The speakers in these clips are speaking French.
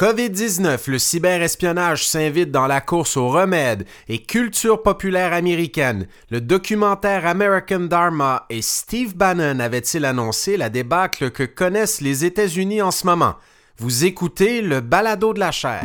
COVID-19, le cyberespionnage s'invite dans la course aux remèdes et culture populaire américaine. Le documentaire American Dharma et Steve Bannon avaient-ils annoncé la débâcle que connaissent les États-Unis en ce moment? Vous écoutez le balado de la chair.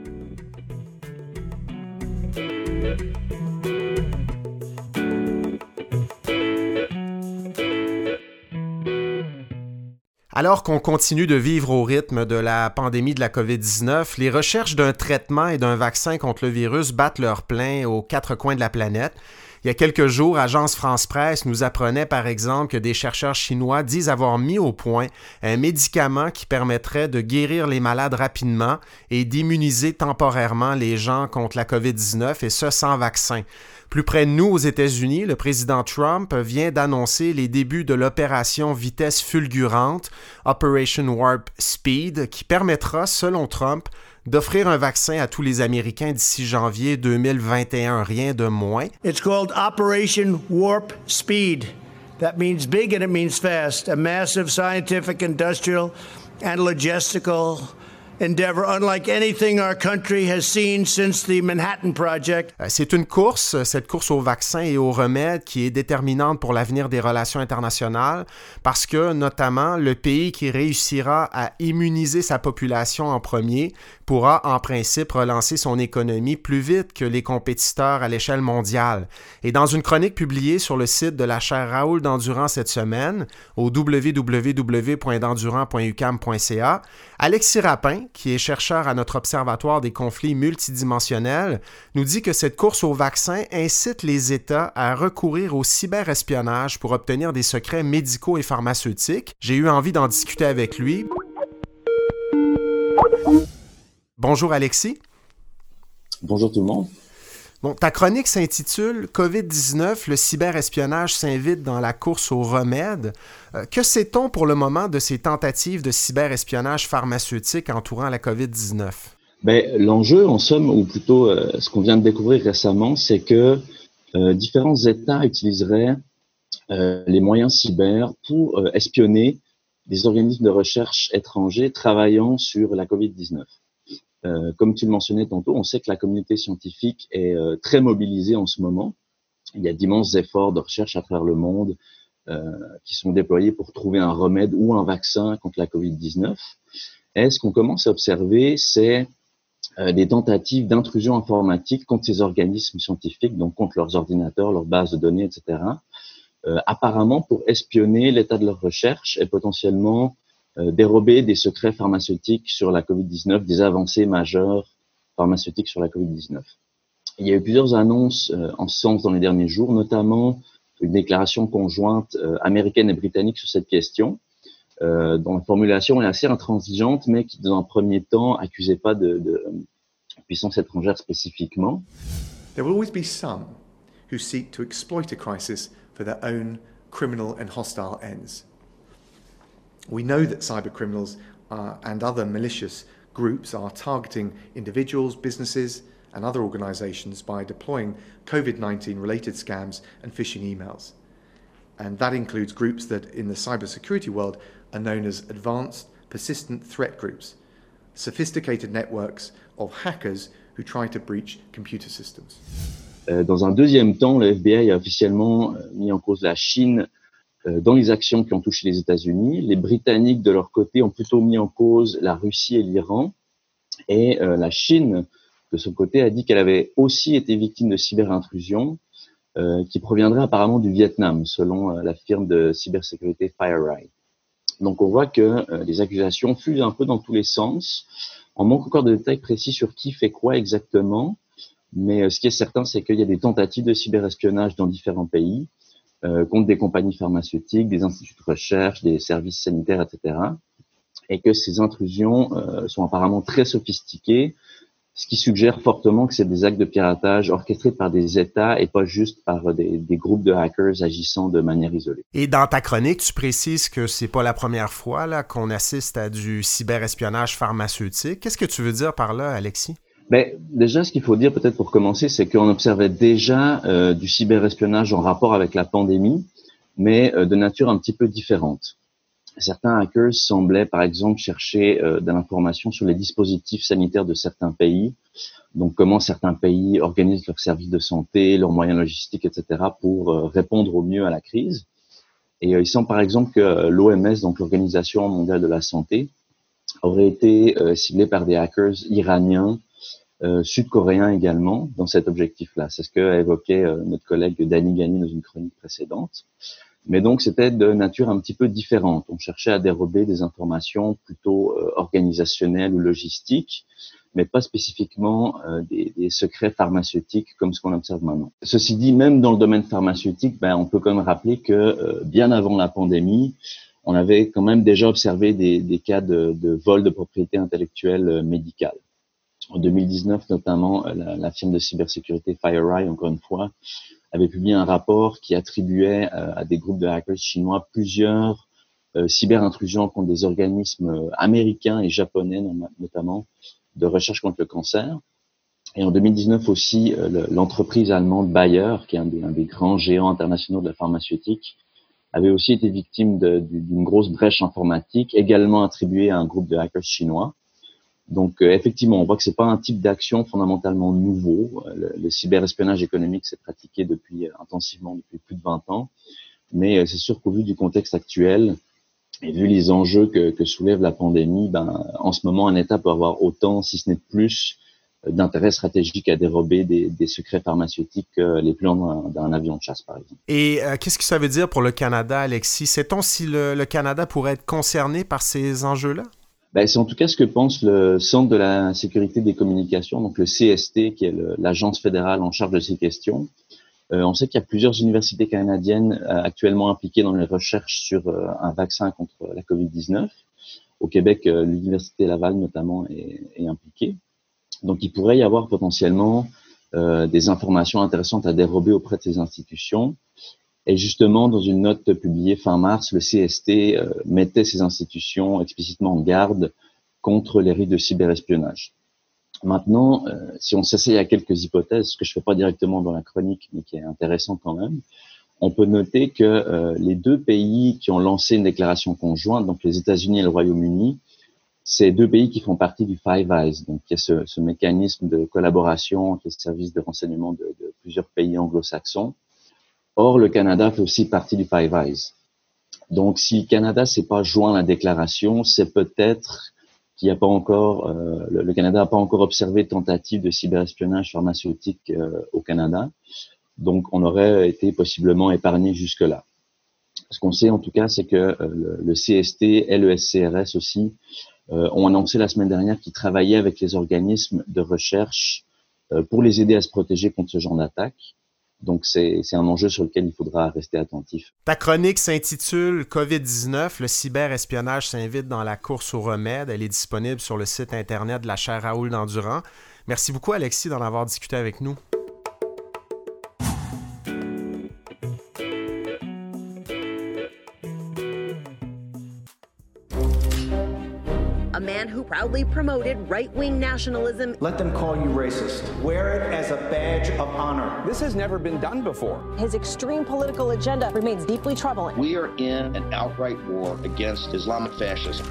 Alors qu'on continue de vivre au rythme de la pandémie de la COVID-19, les recherches d'un traitement et d'un vaccin contre le virus battent leur plein aux quatre coins de la planète. Il y a quelques jours, Agence France Presse nous apprenait par exemple que des chercheurs chinois disent avoir mis au point un médicament qui permettrait de guérir les malades rapidement et d'immuniser temporairement les gens contre la COVID-19 et ce sans vaccin. Plus près de nous, aux États-Unis, le président Trump vient d'annoncer les débuts de l'opération vitesse fulgurante, Operation Warp Speed, qui permettra, selon Trump, d'offrir un vaccin à tous les Américains d'ici janvier 2021, rien de moins. It's called Operation Warp Speed. That means big and it means fast. A massive scientific, industrial, and logistical endeavor unlike anything our country has seen since the Manhattan Project. C'est une course, cette course aux vaccins et aux remèdes qui est déterminante pour l'avenir des relations internationales parce que notamment le pays qui réussira à immuniser sa population en premier pourra en principe relancer son économie plus vite que les compétiteurs à l'échelle mondiale. Et dans une chronique publiée sur le site de la chaire Raoul d'Endurant cette semaine, au www.d'endurant.ucam.ca, Alexis Rapin, qui est chercheur à notre Observatoire des conflits multidimensionnels, nous dit que cette course au vaccin incite les États à recourir au cyberespionnage pour obtenir des secrets médicaux et pharmaceutiques. J'ai eu envie d'en discuter avec lui. Bonjour Alexis. Bonjour tout le monde. Bon, ta chronique s'intitule COVID-19, le cyberespionnage s'invite dans la course aux remèdes. Euh, que sait-on pour le moment de ces tentatives de cyberespionnage pharmaceutique entourant la COVID-19? Ben, L'enjeu, en somme, ou plutôt euh, ce qu'on vient de découvrir récemment, c'est que euh, différents États utiliseraient les moyens cyber pour espionner des organismes de recherche étrangers travaillant sur la COVID-19. Euh, comme tu le mentionnais tantôt, on sait que la communauté scientifique est euh, très mobilisée en ce moment. Il y a d'immenses efforts de recherche à travers le monde euh, qui sont déployés pour trouver un remède ou un vaccin contre la COVID-19. Et ce qu'on commence à observer, c'est des tentatives d'intrusion informatique contre ces organismes scientifiques, donc contre leurs ordinateurs, leurs bases de données, etc., apparemment pour espionner l'état de leurs recherches et potentiellement euh, dérober des secrets pharmaceutiques sur la COVID-19, des avancées majeures pharmaceutiques sur la COVID-19. Il y a eu plusieurs annonces euh, en ce sens dans les derniers jours, notamment une déclaration conjointe euh, américaine et britannique sur cette question, dont la formulation est assez intransigeante, mais qui, dans un premier temps, accusait pas de, de puissance étrangère spécifiquement. There will always be some who seek to exploit a crisis for their own criminal and hostile ends. We know that cyber criminals uh, and other malicious groups are targeting individuals, businesses, and other organizations by deploying COVID 19 related scams and phishing emails. And that includes groups that in the cybersecurity world are known as advanced persistent threat groups, sophisticated networks of hackers who try to breach computer systems. Euh, dans un deuxième temps, le FBI a officiellement euh, mis en cause la Chine dans les actions qui ont touché les États-Unis. Les Britanniques, de leur côté, ont plutôt mis en cause la Russie et l'Iran. Et euh, la Chine, de son côté, a dit qu'elle avait aussi été victime de cyberintrusions euh, qui proviendraient apparemment du Vietnam, selon la firme de cybersécurité FireEye. Donc on voit que les accusations fusent un peu dans tous les sens. On manque encore de détails précis sur qui fait quoi exactement, mais ce qui est certain, c'est qu'il y a des tentatives de cyberespionnage dans différents pays euh, contre des compagnies pharmaceutiques, des instituts de recherche, des services sanitaires, etc. et que ces intrusions sont apparemment très sophistiquées, ce qui suggère fortement que c'est des actes de piratage orchestrés par des États et pas juste par des, groupes de hackers agissant de manière isolée. Et dans ta chronique, tu précises que c'est pas la première fois là qu'on assiste à du cyberespionnage pharmaceutique. Qu'est-ce que tu veux dire par là, Alexis? Déjà, ce qu'il faut dire peut-être pour commencer, c'est qu'on observait déjà euh, du cyberespionnage en rapport avec la pandémie, mais euh, de nature un petit peu différente. Certains hackers semblaient, par exemple, chercher euh, de l'information sur les dispositifs sanitaires de certains pays, donc comment certains pays organisent leurs services de santé, leurs moyens logistiques, etc., pour répondre au mieux à la crise. Et il semble, par exemple, que l'OMS, donc l'Organisation mondiale de la santé, aurait été ciblée par des hackers iraniens, sud-coréens également, dans cet objectif-là. C'est ce qu'a évoqué notre collègue Danny Gagné dans une chronique précédente. Mais donc c'était de nature un petit peu différente. On cherchait à dérober des informations plutôt euh, organisationnelles ou logistiques, mais pas spécifiquement euh, des, des, secrets pharmaceutiques comme ce qu'on observe maintenant. Ceci dit, même dans le domaine pharmaceutique, ben, on peut quand même rappeler que euh, bien avant la pandémie, on avait quand même déjà observé des, des cas de, de, vol de propriété intellectuelle médicale. En 2019, notamment, la, la firme de cybersécurité FireEye, encore une fois, avait publié un rapport qui attribuait euh, à des groupes de hackers chinois plusieurs euh, cyberintrusions contre des organismes euh, américains et japonais notamment de recherche contre le cancer. Et en 2019 aussi, l'entreprise allemande Bayer, qui est un des, un des, grands géants internationaux de la pharmaceutique, avait aussi été victime d'une grosse brèche informatique, également attribuée à un groupe de hackers chinois. Donc euh, effectivement, on voit que c'est pas un type d'action fondamentalement nouveau. Euh, le, cyberespionnage économique s'est pratiqué depuis euh, intensivement depuis plus de 20 ans, mais c'est sûr qu'au vu du contexte actuel et vu les enjeux que, que, soulève la pandémie, ben en ce moment un État peut avoir autant, si ce n'est plus, d'intérêt stratégique à dérober des, secrets pharmaceutiques les plans d'un avion de chasse, par exemple. Et qu'est-ce que ça veut dire pour le Canada, Alexis? Sait-on si le Canada pourrait être concerné par ces enjeux-là? Ben, c'est en tout cas ce que pense le Centre de la sécurité des communications, donc le CST, qui est l'agence fédérale en charge de ces questions. Euh, on sait qu'il y a plusieurs universités canadiennes euh, actuellement impliquées dans les recherches sur euh, un vaccin contre la COVID-19. Au Québec, l'université Laval notamment est, est, impliquée. Donc il pourrait y avoir potentiellement des informations intéressantes à dérober auprès de ces institutions. Et justement, dans une note publiée fin mars, le CST euh, mettait ces institutions explicitement en garde contre les risques de cyberespionnage. Maintenant, euh, si on s'essaye à quelques hypothèses, ce que je ne fais pas directement dans la chronique, mais qui est intéressant quand même, on peut noter que euh, les deux pays qui ont lancé une déclaration conjointe, donc les États-Unis et le Royaume-Uni, c'est deux pays qui font partie du Five Eyes, donc qui est ce, ce mécanisme de collaboration entre les services de renseignement de plusieurs pays anglo-saxons Or, le Canada fait aussi partie du Five Eyes. Donc, si le Canada s'est pas joint à la déclaration, c'est peut-être qu'il n'y a pas encore, euh, le, Canada n'a pas encore observé tentative de cyberespionnage pharmaceutique euh, au Canada. Donc, on aurait été possiblement épargné jusque-là. Ce qu'on sait en tout cas, c'est que euh, le, le, CST et le SCRS aussi ont annoncé la semaine dernière qu'ils travaillaient avec les organismes de recherche pour les aider à se protéger contre ce genre d'attaque. Donc, c'est un enjeu sur lequel il faudra rester attentif. Ta chronique s'intitule COVID-19, le cyberespionnage s'invite dans la course au remède. Elle est disponible sur le site Internet de la chaire Raoul d'Endurant. Merci beaucoup, Alexis, d'en avoir discuté avec nous. Proudly promoted right wing nationalism. Let them call you racist. Wear it as a badge of honor. This has never been done before. His extreme political agenda remains deeply troubling. We are in an outright war against Islamic fascism.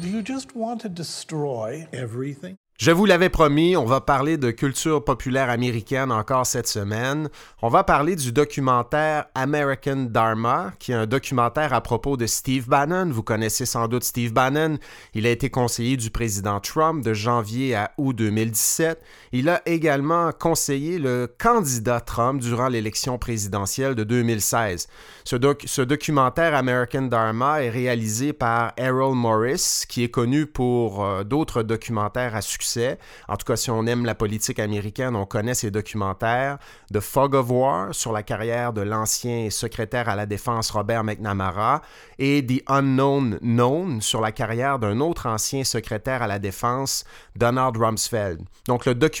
Do you just want to destroy everything? Je vous l'avais promis, on va parler de culture populaire américaine encore cette semaine. On va parler du documentaire American Dharma, qui est un documentaire à propos de Steve Bannon. Vous connaissez sans doute Steve Bannon. Il a été conseiller du président Trump de janvier à août 2017. Il a également conseillé le candidat Trump durant l'élection présidentielle de 2016. Ce, documentaire American Dharma est réalisé par Errol Morris, qui est connu pour euh, d'autres documentaires à succès. En tout cas, si on aime la politique américaine, on connaît ces documentaires. The Fog of War sur la carrière de l'ancien secrétaire à la défense Robert McNamara et The Unknown Known sur la carrière d'un autre ancien secrétaire à la défense, Donald Rumsfeld.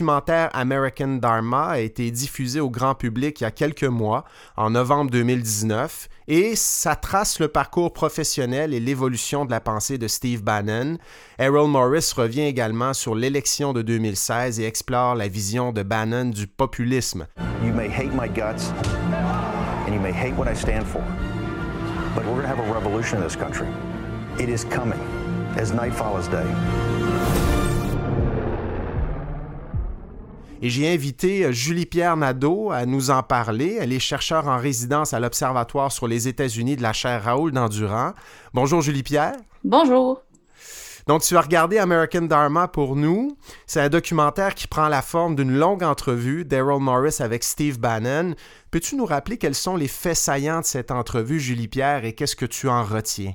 American Dharma a été diffusé au grand public il y a quelques mois, en novembre 2019, et ça trace le parcours professionnel et l'évolution de la pensée de Steve Bannon. Errol Morris revient également sur l'élection de 2016 et explore la vision de Bannon du populisme. You may hate my guts and you may hate what I stand for, but we're going to have a revolution in this country. It is coming as night follows day. Et j'ai invité euh, Julie-Pierre Nadeau à nous en parler. Elle est chercheure en résidence à l'Observatoire sur les États-Unis de la chaire Raoul d'Endurant. Bonjour Julie-Pierre. Bonjour. Donc, tu as regardé American Dharma pour nous. C'est un documentaire qui prend la forme d'une longue entrevue d'Errol Morris avec Steve Bannon. Peux-tu nous rappeler quels sont les faits saillants de cette entrevue, Julie-Pierre, et qu'est-ce que tu en retiens?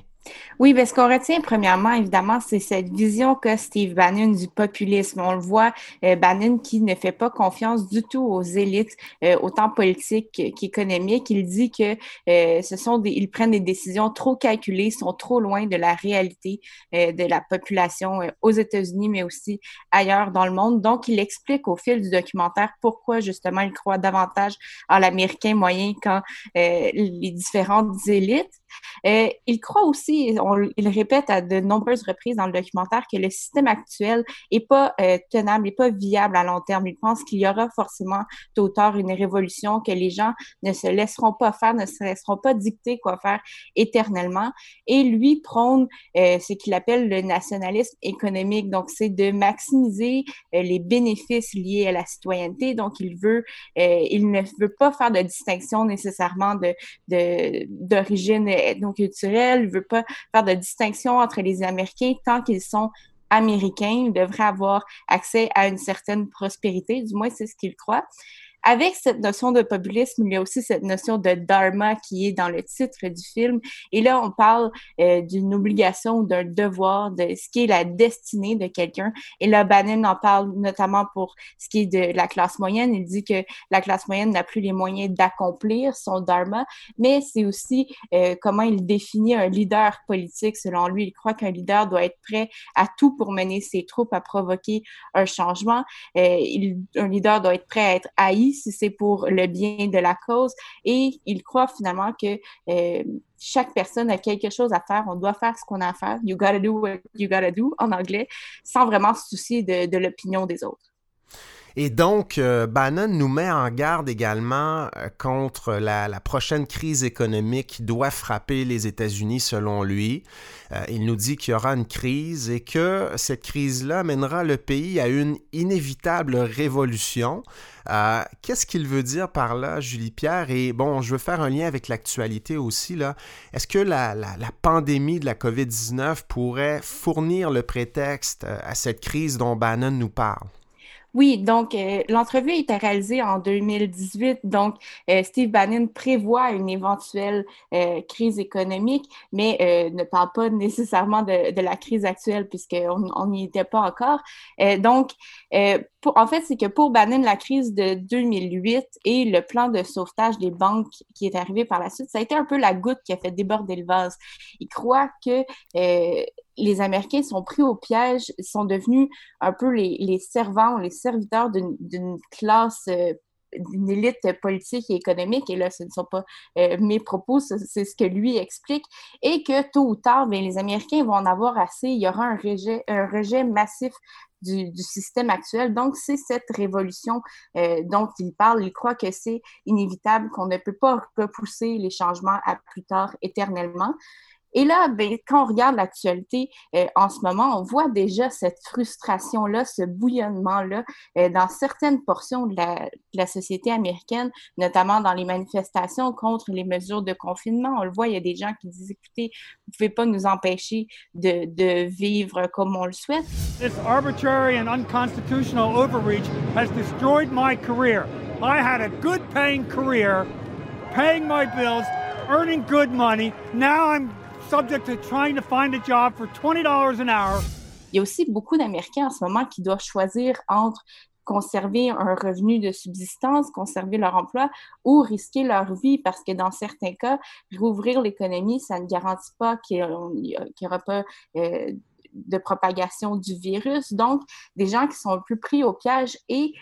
Oui, parce qu'on retient premièrement, évidemment, c'est cette vision que Steve Bannon du populisme. On le voit, euh, Bannon qui ne fait pas confiance du tout aux élites, euh, autant politiques qu'économiques. Il dit que euh, ce sont ils prennent des décisions trop calculées, sont trop loin de la réalité de la population aux États-Unis, mais aussi ailleurs dans le monde. Donc, il explique au fil du documentaire pourquoi justement il croit davantage en l'américain moyen qu'en les différentes élites. Il croit aussi, il répète à de nombreuses reprises dans le documentaire que le système actuel est pas euh, tenable, n'est pas viable à long terme. Il pense qu'il y aura forcément tôt ou tard une révolution, que les gens ne se laisseront pas faire, ne se laisseront pas dicter quoi faire éternellement. Et lui prône euh, ce qu'il appelle le nationalisme économique. Donc, c'est de maximiser euh, les bénéfices liés à la citoyenneté. Donc, il veut, il ne veut pas faire de distinction nécessairement de d'origine ethnoculturelle. Il veut pas faire de distinction entre les Américains tant qu'ils sont américains. Ils devraient avoir accès à une certaine prospérité, du moins c'est ce qu'ils croient. Avec cette notion de populisme, il y a aussi cette notion de dharma qui est dans le titre du film. Et là, on parle euh, d'une obligation ou d'un devoir de ce qui est la destinée de quelqu'un. Et là, Bannon en parle notamment pour ce qui est de la classe moyenne. Il dit que la classe moyenne n'a plus les moyens d'accomplir son dharma, mais c'est aussi euh, comment il définit un leader politique. Selon lui, il croit qu'un leader doit être prêt à tout pour mener ses troupes à provoquer un changement. Euh, un leader doit être prêt à être haï si c'est pour le bien de la cause. Et il croit finalement que euh, chaque personne a quelque chose à faire. On doit faire ce qu'on a à faire. You gotta do what you gotta do en anglais, sans vraiment se soucier de l'opinion des autres. Et donc, euh, Bannon nous met en garde également euh, contre la, prochaine crise économique qui doit frapper les États-Unis selon lui. Euh, il nous dit qu'il y aura une crise et que cette crise-là mènera le pays à une inévitable révolution. Qu'est-ce qu'il veut dire par là, Julie Pierre? Et bon, je veux faire un lien avec l'actualité aussi. Est-ce que la, la, pandémie de la COVID-19 pourrait fournir le prétexte à cette crise dont Bannon nous parle? Oui, donc euh, l'entrevue a été réalisée en 2018. Donc, euh, Steve Bannon prévoit une éventuelle euh, crise économique, mais ne parle pas nécessairement de, la crise actuelle puisqu'on n'y était pas encore. donc, en fait, c'est que pour Bannon, la crise de 2008 et le plan de sauvetage des banques qui est arrivé par la suite, ça a été un peu la goutte qui a fait déborder le vase. Il croit que les Américains sont pris au piège, sont devenus un peu les, servants, les serviteurs d'une classe euh, d'une élite politique et économique, et là, ce ne sont pas euh, mes propos, c'est ce que lui explique, et que tôt ou tard, bien, les Américains vont en avoir assez, il y aura un rejet, massif du, du système actuel. Donc, c'est cette révolution euh, dont il parle. Il croit que c'est inévitable, qu'on ne peut pas repousser les changements à plus tard éternellement. Et là, ben, quand on regarde l'actualité euh, en ce moment, on voit déjà cette frustration-là, ce bouillonnement-là euh, dans certaines portions de la, société américaine, notamment dans les manifestations contre les mesures de confinement. On le voit, il y a des gens qui disent, écoutez, vous ne pouvez pas nous empêcher de, vivre comme on le souhaite. This arbitrary and unconstitutional overreach has destroyed my career. I had a good paying career, paying my bills, earning good money. Now I'm subject to trying to find a job for $20 an hour il y a aussi beaucoup d'Américains en ce moment qui doivent choisir entre conserver un revenu de subsistance, conserver leur emploi ou risquer leur vie parce que dans certains cas, rouvrir l'économie, ça ne garantit pas qu'il n'y aura pas euh, de propagation du virus. Donc, des gens qui sont plus pris au piège et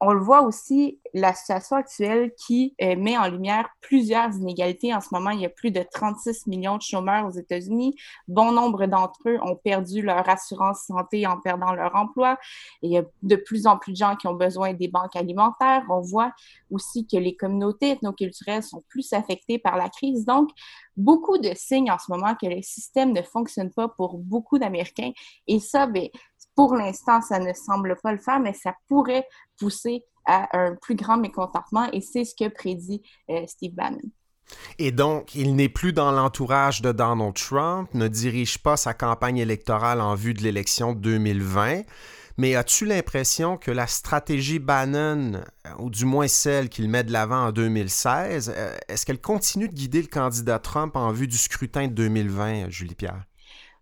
on le voit aussi, la situation actuelle qui euh, met en lumière plusieurs inégalités. En ce moment, il y a plus de 36 millions de chômeurs aux États-Unis. Bon nombre d'entre eux ont perdu leur assurance santé en perdant leur emploi. Il y a de plus en plus de gens qui ont besoin des banques alimentaires. On voit aussi que les communautés ethnoculturelles sont plus affectées par la crise. Donc, beaucoup de signes en ce moment que le système ne fonctionne pas pour beaucoup d'Américains. Et ça, bien, pour l'instant, ça ne semble pas le faire, mais ça pourrait pousser à un plus grand mécontentement et c'est ce que prédit euh, Steve Bannon. Et donc, il n'est plus dans l'entourage de Donald Trump, ne dirige pas sa campagne électorale en vue de l'élection 2020. Mais as-tu l'impression que la stratégie Bannon, ou du moins celle qu'il met de l'avant en 2016, euh, est-ce qu'elle continue de guider le candidat Trump en vue du scrutin de 2020, Julie Pierre?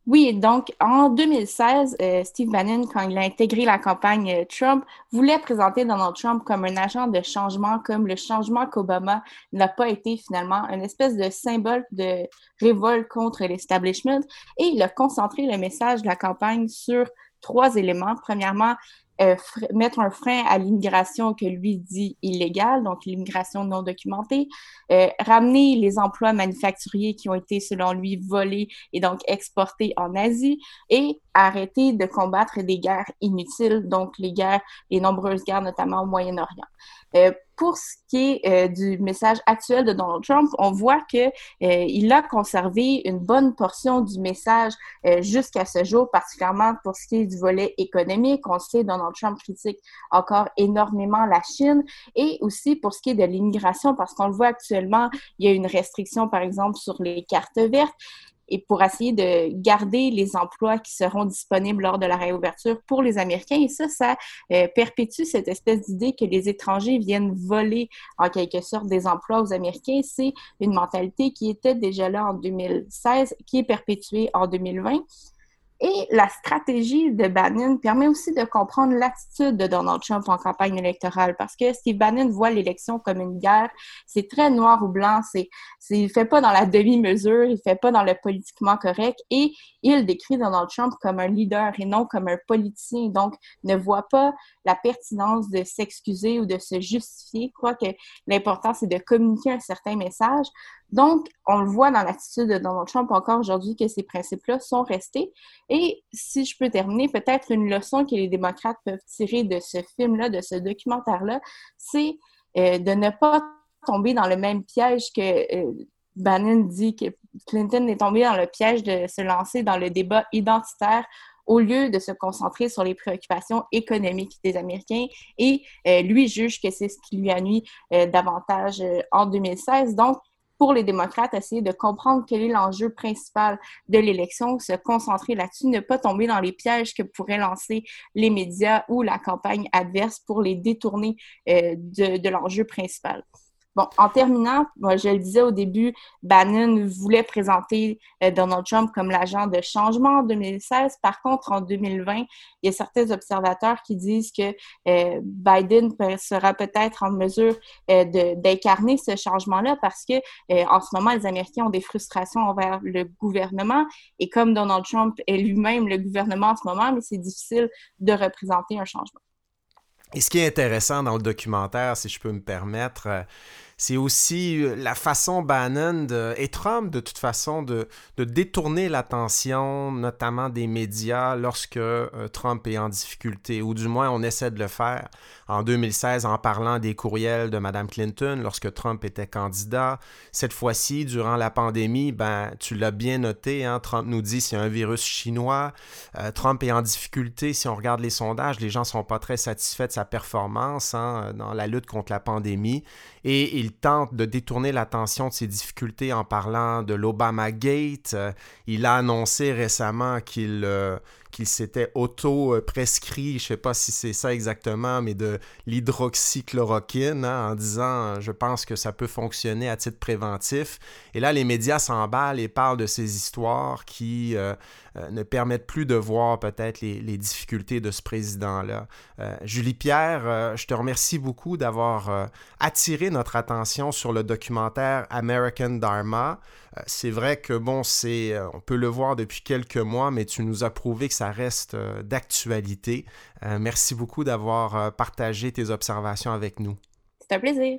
Oui, donc en 2016, euh, Steve Bannon, quand il a intégré la campagne euh, Trump, voulait présenter Donald Trump comme un agent de changement, comme le changement qu'Obama n'a pas été finalement, une espèce de symbole de révolte contre l'establishment. Et il a concentré le message de la campagne sur trois éléments. Premièrement, euh, mettre un frein à l'immigration que lui dit illégale, donc l'immigration non documentée, euh, ramener les emplois manufacturiers qui ont été, selon lui, volés et donc exportés en Asie, et arrêter de combattre des guerres inutiles, donc les guerres, les nombreuses guerres, notamment au Moyen-Orient. Euh, pour ce qui est euh, du message actuel de Donald Trump, on voit que euh, il a conservé une bonne portion du message jusqu'à ce jour, particulièrement pour ce qui est du volet économique. On sait Donald Trump critique encore énormément la Chine et aussi pour ce qui est de l'immigration, parce qu'on le voit actuellement, il y a une restriction, par exemple, sur les cartes vertes et pour essayer de garder les emplois qui seront disponibles lors de la réouverture pour les Américains. Et ça, ça euh, perpétue cette espèce d'idée que les étrangers viennent voler en quelque sorte des emplois aux Américains. C'est une mentalité qui était déjà là en 2016, qui est perpétuée en 2020. Et la stratégie de Bannon permet aussi de comprendre l'attitude de Donald Trump en campagne électorale parce que Steve Bannon voit l'élection comme une guerre. C'est très noir ou blanc. C'est, c'est, il fait pas dans la demi-mesure, il fait pas dans le politiquement correct et il décrit Donald Trump comme un leader et non comme un politicien. Donc, ne voit pas la pertinence de s'excuser ou de se justifier. Crois que l'important, c'est de communiquer un certain message. Donc, on le voit dans l'attitude de Donald Trump encore aujourd'hui que ces principes-là sont restés. Et si je peux terminer, peut-être une leçon que les démocrates peuvent tirer de ce film-là, de ce documentaire-là, c'est euh, de ne pas tomber dans le même piège que euh, Bannon dit que Clinton est tombé dans le piège de se lancer dans le débat identitaire au lieu de se concentrer sur les préoccupations économiques des Américains. Et euh, lui juge que c'est ce qui lui a nuit davantage en 2016. Donc, pour les démocrates, essayer de comprendre quel est l'enjeu principal de l'élection, se concentrer là-dessus, ne pas tomber dans les pièges que pourraient lancer les médias ou la campagne adverse pour les détourner euh, de l'enjeu principal. Bon, en terminant, moi, je le disais au début, Bannon voulait présenter euh, Donald Trump comme l'agent de changement en 2016. Par contre, en 2020, il y a certains observateurs qui disent que euh, Biden sera peut-être en mesure euh, d'incarner ce changement-là parce que en ce moment, les Américains ont des frustrations envers le gouvernement et comme Donald Trump est lui-même le gouvernement en ce moment, mais c'est difficile de représenter un changement. Et ce qui est intéressant dans le documentaire, si je peux me permettre, c'est aussi euh, la façon Bannon et Trump, de toute façon, de, détourner l'attention, notamment des médias, lorsque euh, Trump est en difficulté, ou du moins on essaie de le faire en 2016 en parlant des courriels de Mme Clinton lorsque Trump était candidat. Cette fois-ci, durant la pandémie, ben, tu l'as bien noté, hein, Trump nous dit c'est un virus chinois. Euh, Trump est en difficulté. Si on regarde les sondages, les gens ne sont pas très satisfaits de sa performance hein, dans la lutte contre la pandémie. Et il tente de détourner l'attention de ses difficultés en parlant de l'Obama Gate. Euh, il a annoncé récemment qu'il euh, qu'il s'était auto-prescrit, je sais pas si c'est ça exactement, mais de l'hydroxychloroquine, hein, en disant je pense que ça peut fonctionner à titre préventif. Et là, les médias s'emballent et parlent de ces histoires qui euh, euh, ne permettent plus de voir peut-être les, difficultés de ce président-là. Euh, Julie Pierre, je te remercie beaucoup d'avoir attiré notre attention sur le documentaire American Dharma. C'est vrai que bon, c'est, on peut le voir depuis quelques mois, mais tu nous as prouvé que ça reste d'actualité. merci beaucoup d'avoir partagé tes observations avec nous. C'est un plaisir.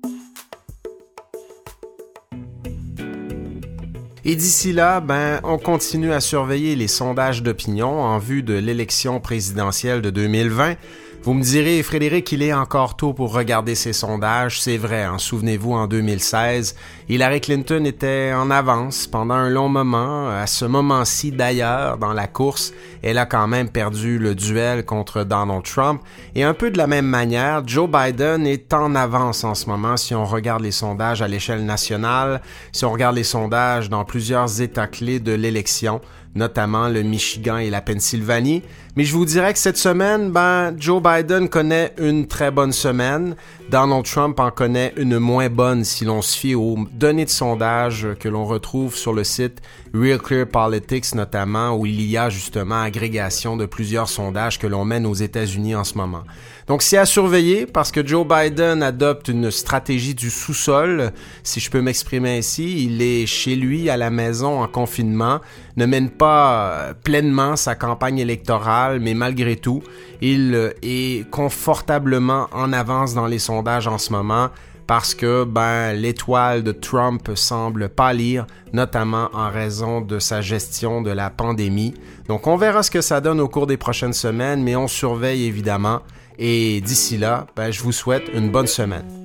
Et d'ici là, ben, on continue à surveiller les sondages d'opinion en vue de l'élection présidentielle de 2020 vous me direz, Frédéric, il est encore tôt pour regarder ces sondages. C'est vrai, hein, souvenez-vous, en 2016, Hillary Clinton était en avance pendant un long moment. À ce moment-ci, d'ailleurs, dans la course, elle a quand même perdu le duel contre Donald Trump. Et un peu de la même manière, Joe Biden est en avance en ce moment si on regarde les sondages à l'échelle nationale, si on regarde les sondages dans plusieurs États clés de l'élection notamment le Michigan et la Pennsylvanie. Mais je vous dirais que cette semaine, ben, Joe Biden connaît une très bonne semaine. Donald Trump en connaît une moins bonne si l'on se fie aux données de sondage que l'on retrouve sur le site Real Clear Politics notamment, où il y a justement agrégation de plusieurs sondages que l'on mène aux États-Unis en ce moment. Donc c'est à surveiller parce que Joe Biden adopte une stratégie du sous-sol, si je peux m'exprimer ainsi. Il est chez lui à la maison en confinement, ne mène pas euh, pleinement sa campagne électorale, mais malgré tout, il euh, est confortablement en avance dans les en ce moment parce que ben, l'étoile de Trump semble pâlir, notamment en raison de sa gestion de la pandémie. Donc on verra ce que ça donne au cours des prochaines semaines, mais on surveille évidemment. Et d'ici là, ben, je vous souhaite une bonne semaine.